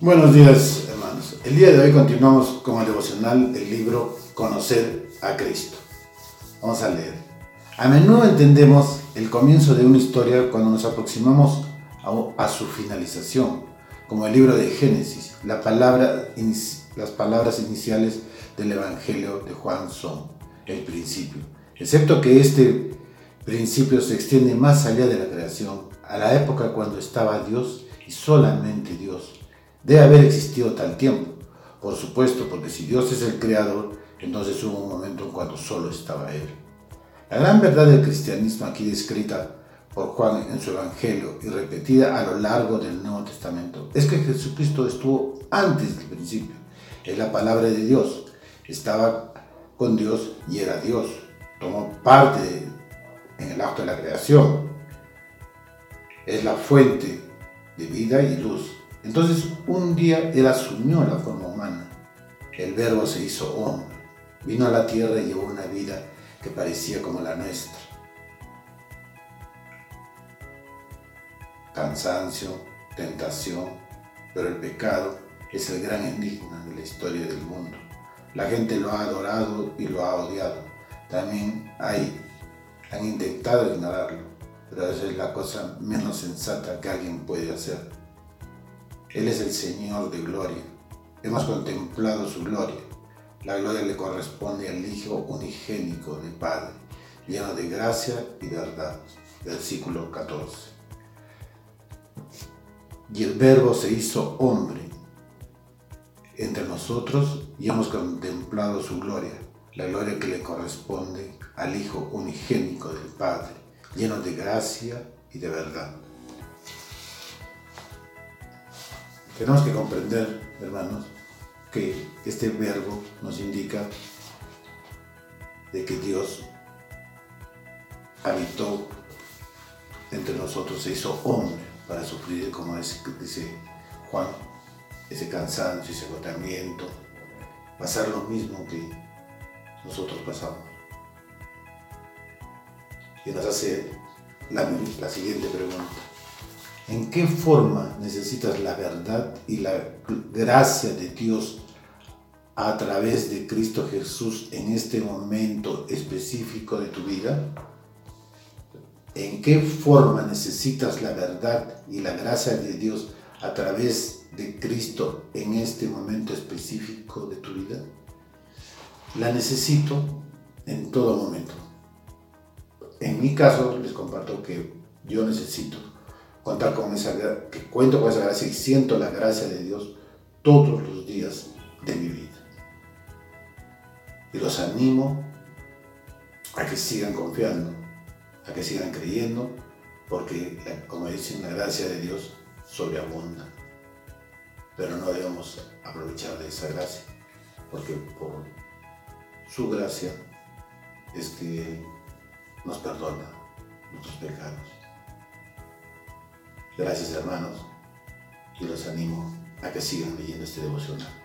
Buenos días, hermanos. El día de hoy continuamos con el devocional del libro Conocer a Cristo. Vamos a leer. A menudo entendemos el comienzo de una historia cuando nos aproximamos a, su finalización, como el libro de Génesis. La palabra, las palabras iniciales del Evangelio de Juan son el principio. Excepto que este principio se extiende más allá de la creación, a la época cuando estaba Dios y solamente Dios Debe haber existido tal tiempo. Por supuesto, porque si Dios es el creador, entonces hubo un momento en cuando solo estaba Él. La gran verdad del cristianismo aquí descrita por Juan en su Evangelio y repetida a lo largo del Nuevo Testamento es que Jesucristo estuvo antes del principio. Es la palabra de Dios. Estaba con Dios y era Dios. Tomó parte en el acto de la creación. Es la fuente de vida y luz. Entonces un día Él asumió la forma humana. El verbo se hizo hombre. Vino a la tierra y llevó una vida que parecía como la nuestra. Cansancio, tentación, pero el pecado es el gran enigma de la historia del mundo. La gente lo ha adorado y lo ha odiado. También hay, han intentado ignorarlo, pero esa es la cosa menos sensata que alguien puede hacer. Él es el Señor de gloria. Hemos contemplado su gloria. La gloria le corresponde al Hijo unigénico del Padre, lleno de gracia y verdad. Versículo 14. Y el Verbo se hizo hombre entre nosotros y hemos contemplado su gloria, la gloria que le corresponde al Hijo unigénico del Padre, lleno de gracia y de verdad. Tenemos que comprender, hermanos, que este verbo nos indica de que Dios habitó entre nosotros, se hizo hombre para sufrir, como dice Juan, ese cansancio, ese agotamiento, pasar lo mismo que nosotros pasamos. Y nos hace la, siguiente pregunta. ¿En qué forma necesitas la verdad y la gracia de Dios a través de Cristo Jesús en este momento específico de tu vida? ¿En qué forma necesitas la verdad y la gracia de Dios a través de Cristo en este momento específico de tu vida? La necesito en todo momento. En mi caso, les comparto que yo necesito contar con esa, que cuento con esa gracia y siento la gracia de Dios todos los días de mi vida. Y los animo a que sigan confiando, a que sigan creyendo, porque, como dicen, la gracia de Dios sobreabunda. Pero no debemos aprovechar de esa gracia, porque por su gracia es que nos perdona nuestros pecados. Gracias hermanos y los animo a que sigan leyendo este devocional.